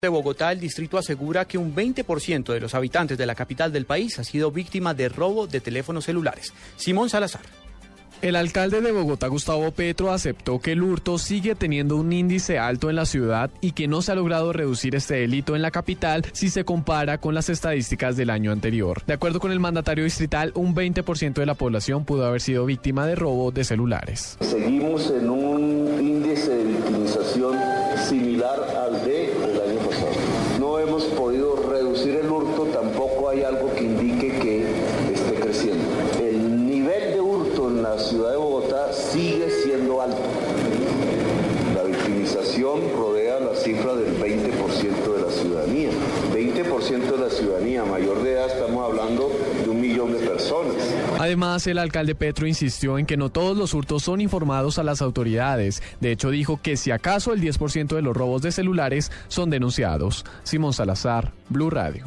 De Bogotá, el distrito asegura que un 20% de los habitantes de la capital del país ha sido víctima de robo de teléfonos celulares. Simón Salazar. El alcalde de Bogotá, Gustavo Petro, aceptó que el hurto sigue teniendo un índice alto en la ciudad y que no se ha logrado reducir este delito en la capital si se compara con las estadísticas del año anterior. De acuerdo con el mandatario distrital, un 20% de la población pudo haber sido víctima de robo de celulares. Seguimos en un índice de victimización similar al de el año pasado. No hemos podido reducir el hurto, tampoco hay algo que indique que esté creciendo. El nivel de hurto en la ciudad de Bogotá sigue siendo alto. La victimización rodea la cifra del 20% de la ciudadanía. 20% de la ciudadanía mayor de edad, estamos hablando de un millón de personas. Además, el alcalde Petro insistió en que no todos los hurtos son informados a las autoridades. De hecho, dijo que si acaso el 10% de los robos de celulares son denunciados. Simón Salazar, Blue Radio.